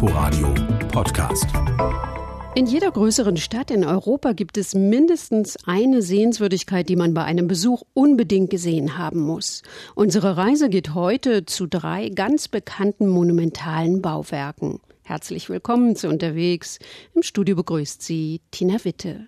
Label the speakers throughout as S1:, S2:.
S1: Inforadio Podcast.
S2: In jeder größeren Stadt in Europa gibt es mindestens eine Sehenswürdigkeit, die man bei einem Besuch unbedingt gesehen haben muss. Unsere Reise geht heute zu drei ganz bekannten monumentalen Bauwerken. Herzlich willkommen zu Unterwegs. Im Studio begrüßt Sie Tina Witte.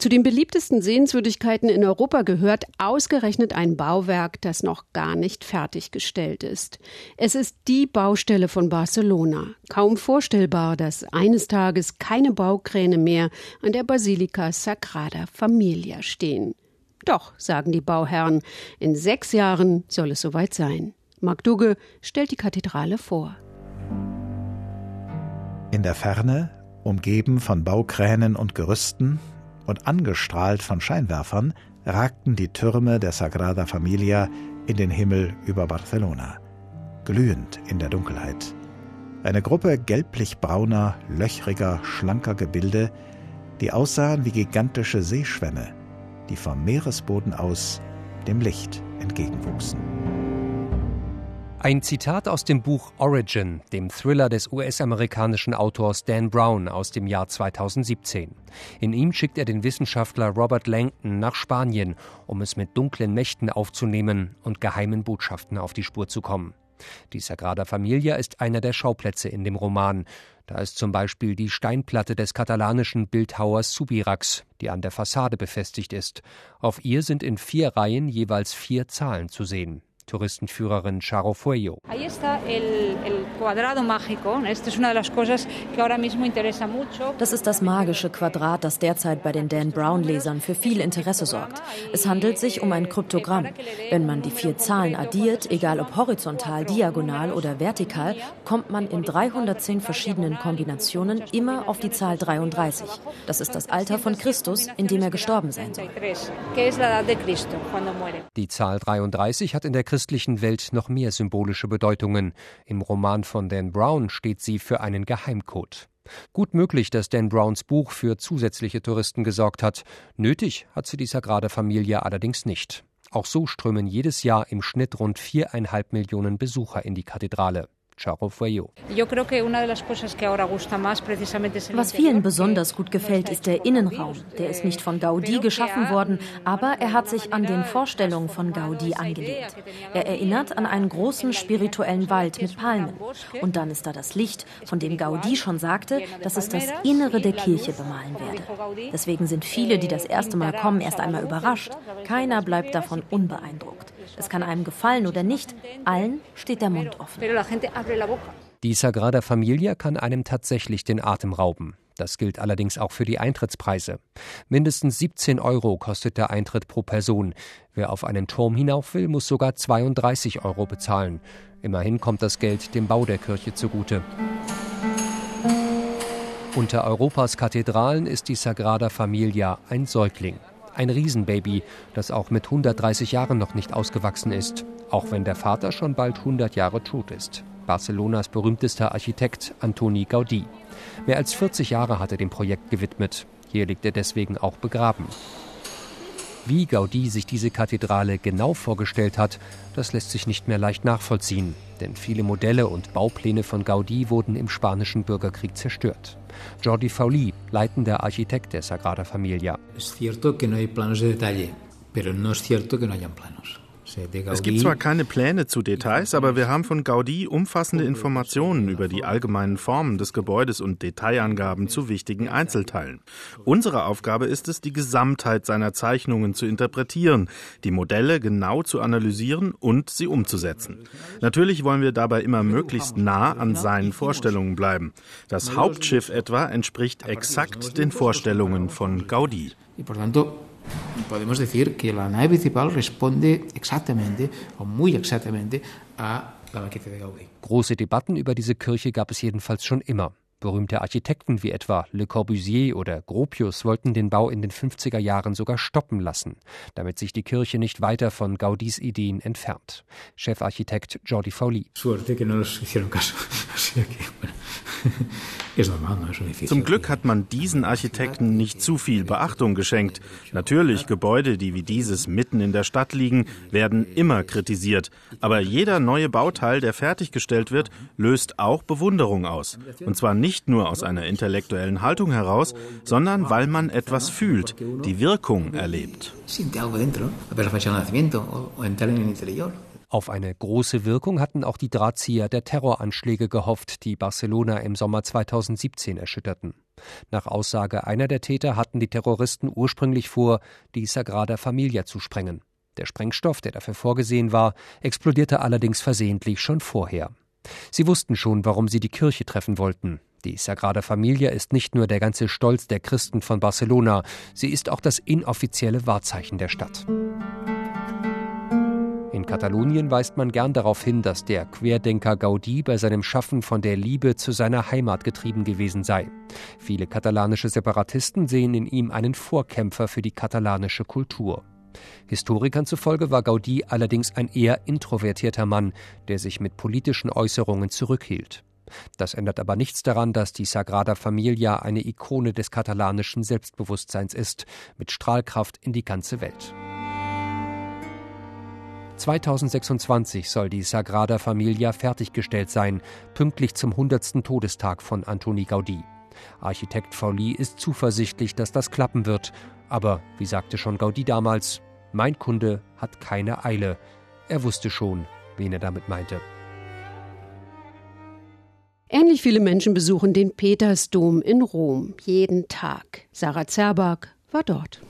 S2: Zu den beliebtesten Sehenswürdigkeiten in Europa gehört ausgerechnet ein Bauwerk, das noch gar nicht fertiggestellt ist. Es ist die Baustelle von Barcelona. Kaum vorstellbar, dass eines Tages keine Baukräne mehr an der Basilika Sagrada Familia stehen. Doch, sagen die Bauherren, in sechs Jahren soll es soweit sein. Mark Dugge stellt die Kathedrale vor.
S3: In der Ferne, umgeben von Baukränen und Gerüsten, und angestrahlt von Scheinwerfern ragten die Türme der Sagrada Familia in den Himmel über Barcelona, glühend in der Dunkelheit. Eine Gruppe gelblich-brauner, löchriger, schlanker Gebilde, die aussahen wie gigantische Seeschwämme, die vom Meeresboden aus dem Licht entgegenwuchsen.
S4: Ein Zitat aus dem Buch Origin, dem Thriller des US-amerikanischen Autors Dan Brown aus dem Jahr 2017. In ihm schickt er den Wissenschaftler Robert Langton nach Spanien, um es mit dunklen Mächten aufzunehmen und geheimen Botschaften auf die Spur zu kommen. Die Sagrada Familia ist einer der Schauplätze in dem Roman. Da ist zum Beispiel die Steinplatte des katalanischen Bildhauers Subirax, die an der Fassade befestigt ist. Auf ihr sind in vier Reihen jeweils vier Zahlen zu sehen. Touristenführerin Charo Fuello.
S5: Das ist das magische Quadrat, das derzeit bei den Dan Brown-Lesern für viel Interesse sorgt. Es handelt sich um ein Kryptogramm. Wenn man die vier Zahlen addiert, egal ob horizontal, diagonal oder vertikal, kommt man in 310 verschiedenen Kombinationen immer auf die Zahl 33. Das ist das Alter von Christus, in dem er gestorben sein soll.
S4: Die Zahl 33 hat in der Christus christlichen Welt noch mehr symbolische Bedeutungen. Im Roman von Dan Brown steht sie für einen Geheimcode. Gut möglich, dass Dan Browns Buch für zusätzliche Touristen gesorgt hat. Nötig hat sie die Sagrada Familia allerdings nicht. Auch so strömen jedes Jahr im Schnitt rund viereinhalb Millionen Besucher in die Kathedrale. Charo Fueyo.
S5: Was vielen besonders gut gefällt, ist der Innenraum. Der ist nicht von Gaudí geschaffen worden, aber er hat sich an den Vorstellungen von Gaudí angelehnt. Er erinnert an einen großen spirituellen Wald mit Palmen. Und dann ist da das Licht, von dem Gaudí schon sagte, dass es das Innere der Kirche bemalen werde. Deswegen sind viele, die das erste Mal kommen, erst einmal überrascht. Keiner bleibt davon unbeeindruckt. Es kann einem gefallen oder nicht, allen steht der Mund offen.
S4: Die Sagrada Familia kann einem tatsächlich den Atem rauben. Das gilt allerdings auch für die Eintrittspreise. Mindestens 17 Euro kostet der Eintritt pro Person. Wer auf einen Turm hinauf will, muss sogar 32 Euro bezahlen. Immerhin kommt das Geld dem Bau der Kirche zugute. Unter Europas Kathedralen ist die Sagrada Familia ein Säugling. Ein Riesenbaby, das auch mit 130 Jahren noch nicht ausgewachsen ist, auch wenn der Vater schon bald 100 Jahre tot ist. Barcelonas berühmtester Architekt Antoni Gaudí. Mehr als 40 Jahre hat er dem Projekt gewidmet. Hier liegt er deswegen auch begraben. Wie Gaudí sich diese Kathedrale genau vorgestellt hat, das lässt sich nicht mehr leicht nachvollziehen, denn viele Modelle und Baupläne von Gaudí wurden im spanischen Bürgerkrieg zerstört. Jordi Fauli, leitender Architekt der Sagrada Familia.
S6: Es cierto que no hay planos de detalle, pero no es cierto que no hayan planos.
S7: Es gibt zwar keine Pläne zu Details, aber wir haben von Gaudí umfassende Informationen über die allgemeinen Formen des Gebäudes und Detailangaben zu wichtigen Einzelteilen. Unsere Aufgabe ist es, die Gesamtheit seiner Zeichnungen zu interpretieren, die Modelle genau zu analysieren und sie umzusetzen. Natürlich wollen wir dabei immer möglichst nah an seinen Vorstellungen bleiben. Das Hauptschiff etwa entspricht exakt den Vorstellungen von Gaudí
S6: podemos decir que la nave principal responde exactamente o muy exactamente a la maqueta de Gaudí.
S4: Große Debatten über diese Kirche gab es jedenfalls schon immer. Berühmte Architekten wie etwa Le Corbusier oder Gropius wollten den Bau in den 50er Jahren sogar stoppen lassen, damit sich die Kirche nicht weiter von Gaudis Ideen entfernt. Chefarchitekt Jordi Fauli.
S6: Suerte que no nos hicieron caso.
S7: Zum Glück hat man diesen Architekten nicht zu viel Beachtung geschenkt. Natürlich, Gebäude, die wie dieses mitten in der Stadt liegen, werden immer kritisiert. Aber jeder neue Bauteil, der fertiggestellt wird, löst auch Bewunderung aus. Und zwar nicht nur aus einer intellektuellen Haltung heraus, sondern weil man etwas fühlt, die Wirkung erlebt.
S4: Auf eine große Wirkung hatten auch die Drahtzieher der Terroranschläge gehofft, die Barcelona im Sommer 2017 erschütterten. Nach Aussage einer der Täter hatten die Terroristen ursprünglich vor, die Sagrada Familia zu sprengen. Der Sprengstoff, der dafür vorgesehen war, explodierte allerdings versehentlich schon vorher. Sie wussten schon, warum sie die Kirche treffen wollten. Die Sagrada Familia ist nicht nur der ganze Stolz der Christen von Barcelona, sie ist auch das inoffizielle Wahrzeichen der Stadt. In Katalonien weist man gern darauf hin, dass der Querdenker Gaudí bei seinem Schaffen von der Liebe zu seiner Heimat getrieben gewesen sei. Viele katalanische Separatisten sehen in ihm einen Vorkämpfer für die katalanische Kultur. Historikern zufolge war Gaudí allerdings ein eher introvertierter Mann, der sich mit politischen Äußerungen zurückhielt. Das ändert aber nichts daran, dass die Sagrada Familia eine Ikone des katalanischen Selbstbewusstseins ist, mit Strahlkraft in die ganze Welt. 2026 soll die Sagrada Familia fertiggestellt sein, pünktlich zum 100. Todestag von Antoni Gaudí. Architekt Fauli ist zuversichtlich, dass das klappen wird. Aber, wie sagte schon Gaudí damals, mein Kunde hat keine Eile. Er wusste schon, wen er damit meinte.
S2: Ähnlich viele Menschen besuchen den Petersdom in Rom jeden Tag. Sarah Zerbak war dort.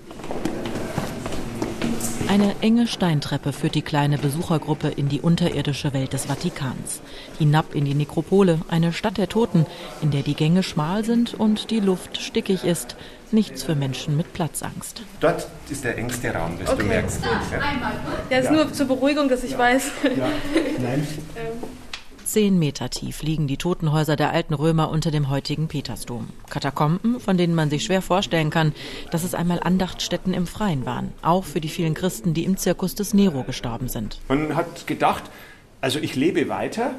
S8: Eine enge Steintreppe führt die kleine Besuchergruppe in die unterirdische Welt des Vatikans. Hinab in die Nekropole, eine Stadt der Toten, in der die Gänge schmal sind und die Luft stickig ist. Nichts für Menschen mit Platzangst.
S9: Dort ist der engste Raum, das okay. du merkst.
S10: Ja, ja ist ja. nur zur Beruhigung, dass ich weiß. Ja.
S8: Nein. Ähm. Zehn Meter tief liegen die Totenhäuser der alten Römer unter dem heutigen Petersdom. Katakomben, von denen man sich schwer vorstellen kann, dass es einmal Andachtstätten im Freien waren. Auch für die vielen Christen, die im Zirkus des Nero gestorben sind.
S9: Man hat gedacht, also ich lebe weiter,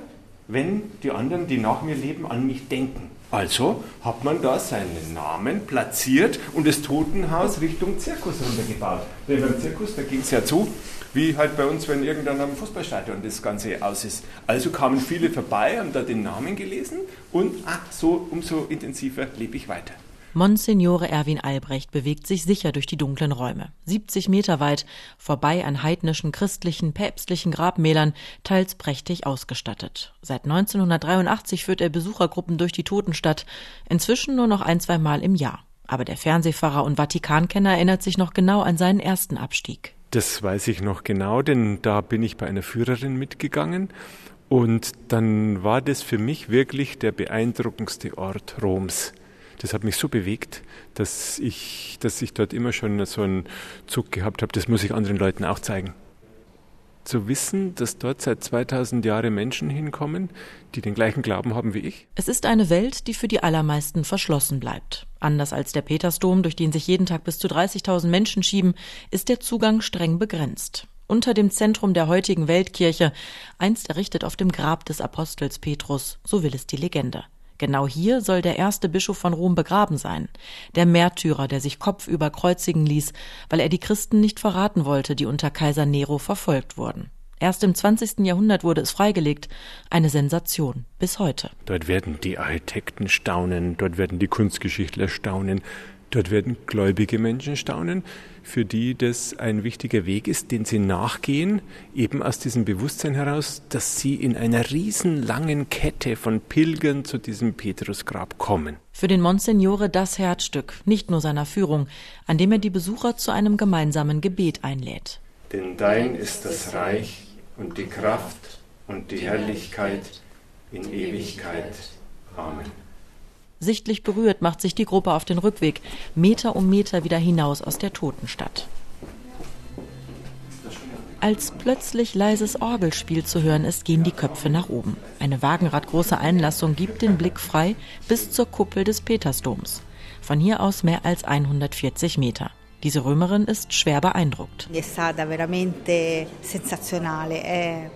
S9: wenn die anderen, die nach mir leben, an mich denken. Also hat man da seinen Namen platziert und das Totenhaus Richtung Zirkus runtergebaut. Denn beim Zirkus, da ging es ja zu, wie halt bei uns, wenn irgendwann am Fußballstadion das Ganze aus ist. Also kamen viele vorbei, haben da den Namen gelesen und ach, so umso intensiver lebe ich weiter.
S8: Monsignore Erwin Albrecht bewegt sich sicher durch die dunklen Räume. 70 Meter weit, vorbei an heidnischen, christlichen, päpstlichen Grabmälern, teils prächtig ausgestattet. Seit 1983 führt er Besuchergruppen durch die Totenstadt, inzwischen nur noch ein, zwei Mal im Jahr. Aber der Fernsehfahrer und Vatikankenner erinnert sich noch genau an seinen ersten Abstieg.
S11: Das weiß ich noch genau, denn da bin ich bei einer Führerin mitgegangen und dann war das für mich wirklich der beeindruckendste Ort Roms. Das hat mich so bewegt, dass ich, dass ich dort immer schon so einen Zug gehabt habe, das muss ich anderen Leuten auch zeigen zu wissen, dass dort seit 2000 Jahren Menschen hinkommen, die den gleichen Glauben haben wie ich?
S8: Es ist eine Welt, die für die allermeisten verschlossen bleibt. Anders als der Petersdom, durch den sich jeden Tag bis zu 30.000 Menschen schieben, ist der Zugang streng begrenzt. Unter dem Zentrum der heutigen Weltkirche, einst errichtet auf dem Grab des Apostels Petrus, so will es die Legende. Genau hier soll der erste Bischof von Rom begraben sein. Der Märtyrer, der sich kopfüber kreuzigen ließ, weil er die Christen nicht verraten wollte, die unter Kaiser Nero verfolgt wurden. Erst im 20. Jahrhundert wurde es freigelegt. Eine Sensation bis heute.
S11: Dort werden die Architekten staunen, dort werden die Kunstgeschichtler staunen, Dort werden gläubige Menschen staunen, für die das ein wichtiger Weg ist, den sie nachgehen, eben aus diesem Bewusstsein heraus, dass sie in einer riesenlangen Kette von Pilgern zu diesem Petrusgrab kommen.
S8: Für den Monsignore das Herzstück, nicht nur seiner Führung, an dem er die Besucher zu einem gemeinsamen Gebet einlädt.
S9: Denn dein ist das Reich und die Kraft und die Herrlichkeit in Ewigkeit. Amen.
S8: Sichtlich berührt macht sich die Gruppe auf den Rückweg, Meter um Meter wieder hinaus aus der Totenstadt. Als plötzlich leises Orgelspiel zu hören ist, gehen die Köpfe nach oben. Eine wagenradgroße Einlassung gibt den Blick frei bis zur Kuppel des Petersdoms. Von hier aus mehr als 140 Meter. Diese Römerin ist schwer beeindruckt. È stata veramente sensazionale.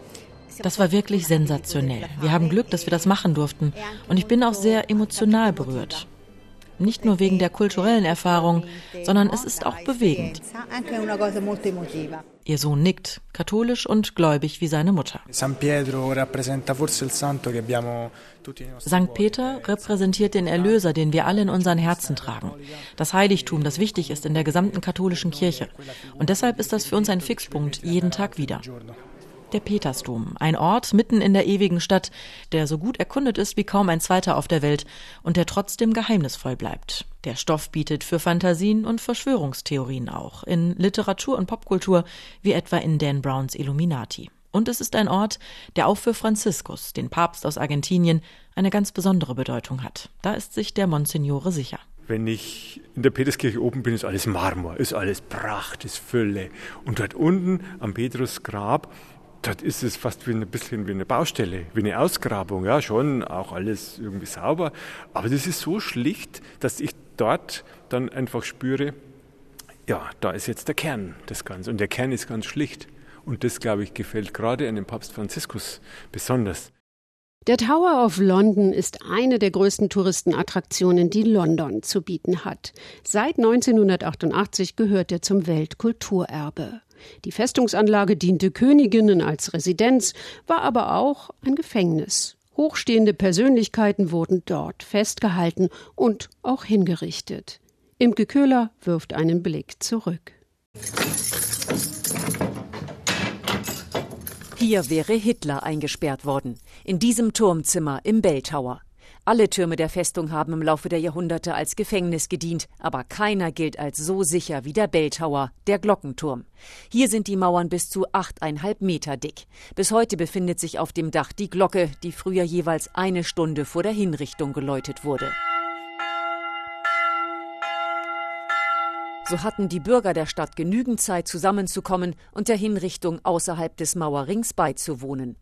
S12: Das war wirklich sensationell. Wir haben Glück, dass wir das machen durften. Und ich bin auch sehr emotional berührt. Nicht nur wegen der kulturellen Erfahrung, sondern es ist auch bewegend. Ihr Sohn nickt, katholisch und gläubig wie seine Mutter. St. Peter repräsentiert den Erlöser, den wir alle in unseren Herzen tragen. Das Heiligtum, das wichtig ist in der gesamten katholischen Kirche. Und deshalb ist das für uns ein Fixpunkt jeden Tag wieder der Petersdom, ein Ort mitten in der ewigen Stadt, der so gut erkundet ist wie kaum ein zweiter auf der Welt und der trotzdem geheimnisvoll bleibt. Der Stoff bietet für Fantasien und Verschwörungstheorien auch, in Literatur und Popkultur, wie etwa in Dan Browns Illuminati. Und es ist ein Ort, der auch für Franziskus, den Papst aus Argentinien, eine ganz besondere Bedeutung hat. Da ist sich der Monsignore sicher.
S11: Wenn ich in der Peterskirche oben bin, ist alles Marmor, ist alles Pracht, ist Fülle. Und dort unten am Petrusgrab dort ist es fast wie ein bisschen wie eine Baustelle, wie eine Ausgrabung. Ja, schon auch alles irgendwie sauber. Aber das ist so schlicht, dass ich dort dann einfach spüre, ja, da ist jetzt der Kern des Ganzen. Und der Kern ist ganz schlicht. Und das, glaube ich, gefällt gerade dem Papst Franziskus besonders.
S2: Der Tower of London ist eine der größten Touristenattraktionen, die London zu bieten hat. Seit 1988 gehört er zum Weltkulturerbe. Die Festungsanlage diente Königinnen als Residenz, war aber auch ein Gefängnis. Hochstehende Persönlichkeiten wurden dort festgehalten und auch hingerichtet. Imke Köhler wirft einen Blick zurück.
S13: Hier wäre Hitler eingesperrt worden, in diesem Turmzimmer im Bell Tower. Alle Türme der Festung haben im Laufe der Jahrhunderte als Gefängnis gedient, aber keiner gilt als so sicher wie der Belltower, der Glockenturm. Hier sind die Mauern bis zu achteinhalb Meter dick. Bis heute befindet sich auf dem Dach die Glocke, die früher jeweils eine Stunde vor der Hinrichtung geläutet wurde. So hatten die Bürger der Stadt genügend Zeit zusammenzukommen und der Hinrichtung außerhalb des Mauerrings beizuwohnen.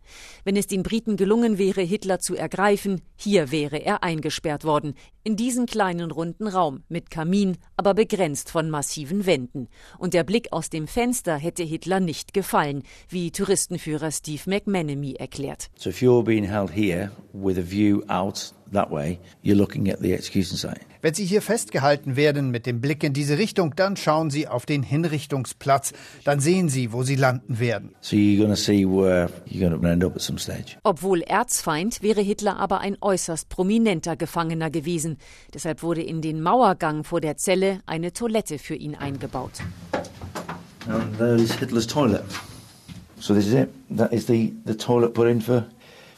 S13: Wenn es den Briten gelungen wäre, Hitler zu ergreifen, hier wäre er eingesperrt worden, in diesen kleinen runden Raum mit Kamin, aber begrenzt von massiven Wänden. Und der Blick aus dem Fenster hätte Hitler nicht gefallen, wie Touristenführer Steve McManamy erklärt.
S14: So if you're being held here with a view out that way, you're looking at the execution site.
S15: Wenn Sie hier festgehalten werden mit dem Blick in diese Richtung, dann schauen Sie auf den Hinrichtungsplatz. Dann sehen Sie, wo Sie landen werden.
S14: So.
S13: Obwohl Erzfeind wäre Hitler aber ein äußerst prominenter Gefangener gewesen. Deshalb wurde in den Mauergang vor der Zelle eine Toilette für ihn eingebaut.
S14: And there is Hitler's toilet. So this is it. That is the, the toilet put in for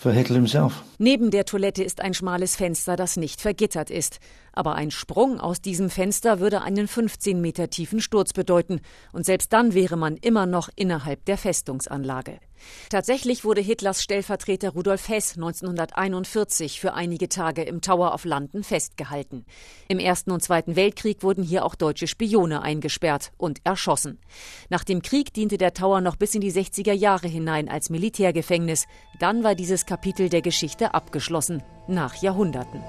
S14: for Hitler himself.
S13: Neben der Toilette ist ein schmales Fenster, das nicht vergittert ist. Aber ein Sprung aus diesem Fenster würde einen 15 Meter tiefen Sturz bedeuten. Und selbst dann wäre man immer noch innerhalb der Festungsanlage. Tatsächlich wurde Hitlers Stellvertreter Rudolf Hess 1941 für einige Tage im Tower of London festgehalten. Im Ersten und Zweiten Weltkrieg wurden hier auch deutsche Spione eingesperrt und erschossen. Nach dem Krieg diente der Tower noch bis in die 60er Jahre hinein als Militärgefängnis. Dann war dieses Kapitel der Geschichte abgeschlossen, nach Jahrhunderten.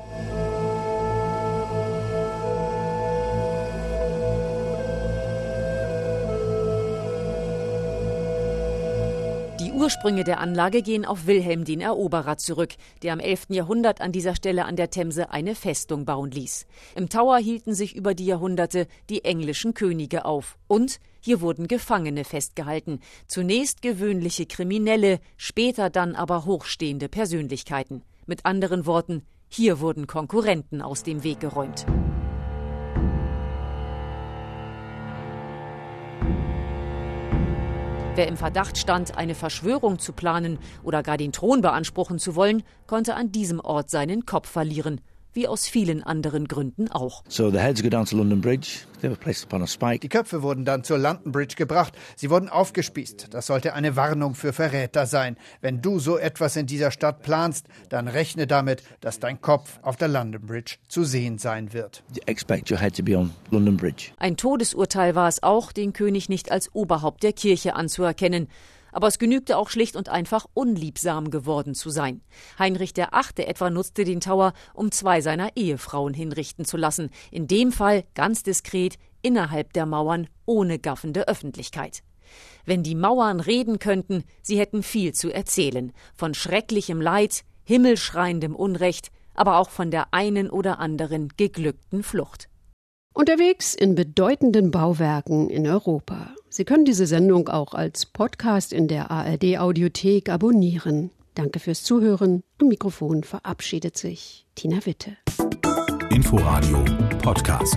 S13: Ursprünge der Anlage gehen auf Wilhelm den Eroberer zurück, der am 11. Jahrhundert an dieser Stelle an der Themse eine Festung bauen ließ. Im Tower hielten sich über die Jahrhunderte die englischen Könige auf und hier wurden Gefangene festgehalten, zunächst gewöhnliche Kriminelle, später dann aber hochstehende Persönlichkeiten. Mit anderen Worten, hier wurden Konkurrenten aus dem Weg geräumt. Wer im Verdacht stand, eine Verschwörung zu planen oder gar den Thron beanspruchen zu wollen, konnte an diesem Ort seinen Kopf verlieren wie aus vielen anderen Gründen auch.
S14: So the heads go down to London Bridge. They were placed upon a spike.
S15: Die Köpfe wurden dann zur London Bridge gebracht. Sie wurden aufgespießt. Das sollte eine Warnung für Verräter sein. Wenn du so etwas in dieser Stadt planst, dann rechne damit, dass dein Kopf auf der London Bridge zu sehen sein wird.
S14: Expect your head to be on London Bridge.
S13: Ein Todesurteil war es auch, den König nicht als Oberhaupt der Kirche anzuerkennen aber es genügte auch schlicht und einfach unliebsam geworden zu sein. Heinrich VIII. etwa nutzte den Tower, um zwei seiner Ehefrauen hinrichten zu lassen, in dem Fall ganz diskret innerhalb der Mauern ohne gaffende Öffentlichkeit. Wenn die Mauern reden könnten, sie hätten viel zu erzählen. Von schrecklichem Leid, himmelschreiendem Unrecht, aber auch von der einen oder anderen geglückten Flucht.
S2: Unterwegs in bedeutenden Bauwerken in Europa. Sie können diese Sendung auch als Podcast in der ARD Audiothek abonnieren. Danke fürs Zuhören. Am Mikrofon verabschiedet sich Tina Witte.
S1: Inforadio Podcast.